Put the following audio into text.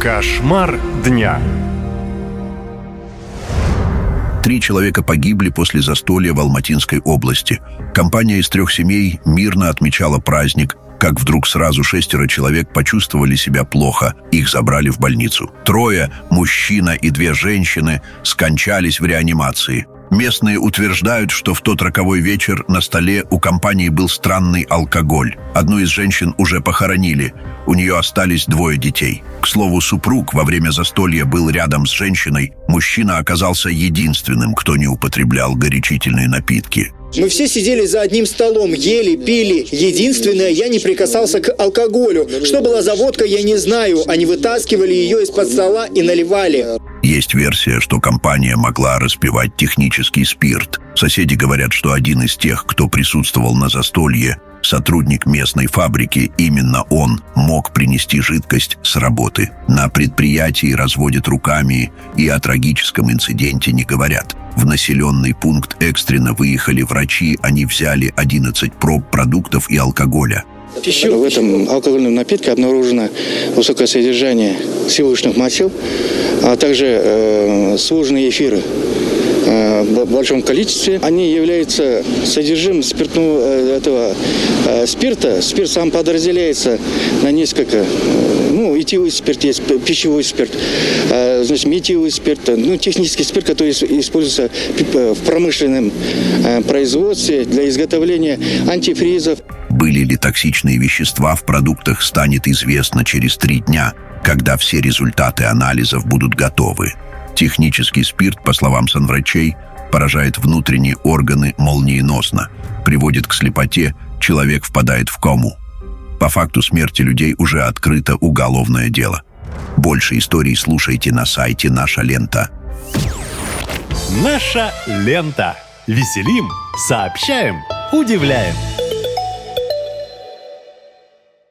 Кошмар дня. Три человека погибли после застолья в Алматинской области. Компания из трех семей мирно отмечала праздник, как вдруг сразу шестеро человек почувствовали себя плохо. Их забрали в больницу. Трое, мужчина и две женщины, скончались в реанимации. Местные утверждают, что в тот роковой вечер на столе у компании был странный алкоголь. Одну из женщин уже похоронили. У нее остались двое детей. К слову, супруг во время застолья был рядом с женщиной. Мужчина оказался единственным, кто не употреблял горячительные напитки. Мы все сидели за одним столом, ели, пили. Единственное, я не прикасался к алкоголю. Что была за водка, я не знаю. Они вытаскивали ее из-под стола и наливали. Есть версия, что компания могла распивать технический спирт. Соседи говорят, что один из тех, кто присутствовал на застолье, сотрудник местной фабрики, именно он мог принести жидкость с работы. На предприятии разводят руками и о трагическом инциденте не говорят. В населенный пункт экстренно выехали врачи, они взяли 11 проб продуктов и алкоголя. В этом алкогольном напитке обнаружено высокое содержание сивушных масел, а также э, сложные эфиры э, в большом количестве. Они являются содержимым спиртного э, этого э, спирта. Спирт сам подразделяется на несколько. Ну, этиловый спирт есть, пищевой спирт, значит, метиловый спирт, ну, технический спирт, который ис- используется в промышленном производстве для изготовления антифризов. Были ли токсичные вещества в продуктах, станет известно через три дня, когда все результаты анализов будут готовы. Технический спирт, по словам санврачей, поражает внутренние органы молниеносно, приводит к слепоте, человек впадает в кому. По факту смерти людей уже открыто уголовное дело. Больше историй слушайте на сайте «Наша лента». Наша лента. Веселим, сообщаем, удивляем.